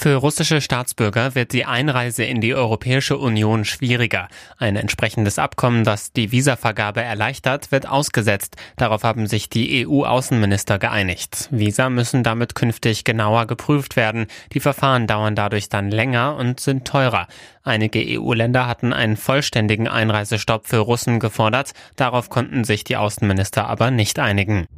Für russische Staatsbürger wird die Einreise in die Europäische Union schwieriger. Ein entsprechendes Abkommen, das die Visavergabe erleichtert, wird ausgesetzt. Darauf haben sich die EU-Außenminister geeinigt. Visa müssen damit künftig genauer geprüft werden. Die Verfahren dauern dadurch dann länger und sind teurer. Einige EU-Länder hatten einen vollständigen Einreisestopp für Russen gefordert. Darauf konnten sich die Außenminister aber nicht einigen.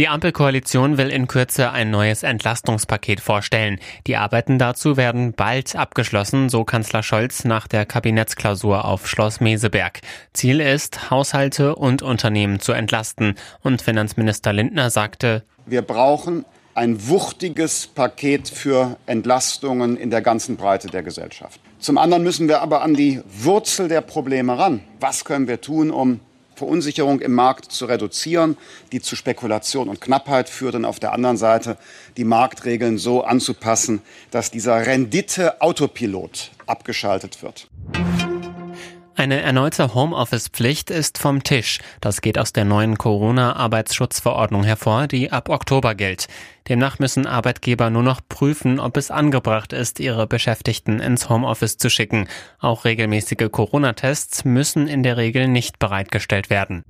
Die Ampelkoalition will in Kürze ein neues Entlastungspaket vorstellen. Die Arbeiten dazu werden bald abgeschlossen, so Kanzler Scholz nach der Kabinettsklausur auf Schloss Meseberg. Ziel ist, Haushalte und Unternehmen zu entlasten. Und Finanzminister Lindner sagte, wir brauchen ein wuchtiges Paket für Entlastungen in der ganzen Breite der Gesellschaft. Zum anderen müssen wir aber an die Wurzel der Probleme ran. Was können wir tun, um Verunsicherung im Markt zu reduzieren, die zu Spekulation und Knappheit führt und auf der anderen Seite die Marktregeln so anzupassen, dass dieser Rendite-Autopilot abgeschaltet wird. Eine erneute Homeoffice-Pflicht ist vom Tisch. Das geht aus der neuen Corona-Arbeitsschutzverordnung hervor, die ab Oktober gilt. Demnach müssen Arbeitgeber nur noch prüfen, ob es angebracht ist, ihre Beschäftigten ins Homeoffice zu schicken. Auch regelmäßige Corona-Tests müssen in der Regel nicht bereitgestellt werden.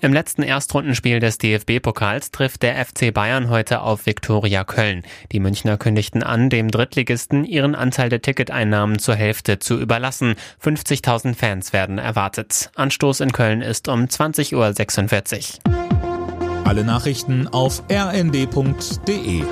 Im letzten Erstrundenspiel des DFB-Pokals trifft der FC Bayern heute auf Viktoria Köln. Die Münchner kündigten an, dem Drittligisten ihren Anteil der Ticketeinnahmen zur Hälfte zu überlassen. 50.000 Fans werden erwartet. Anstoß in Köln ist um 20.46 Uhr. Alle Nachrichten auf rnd.de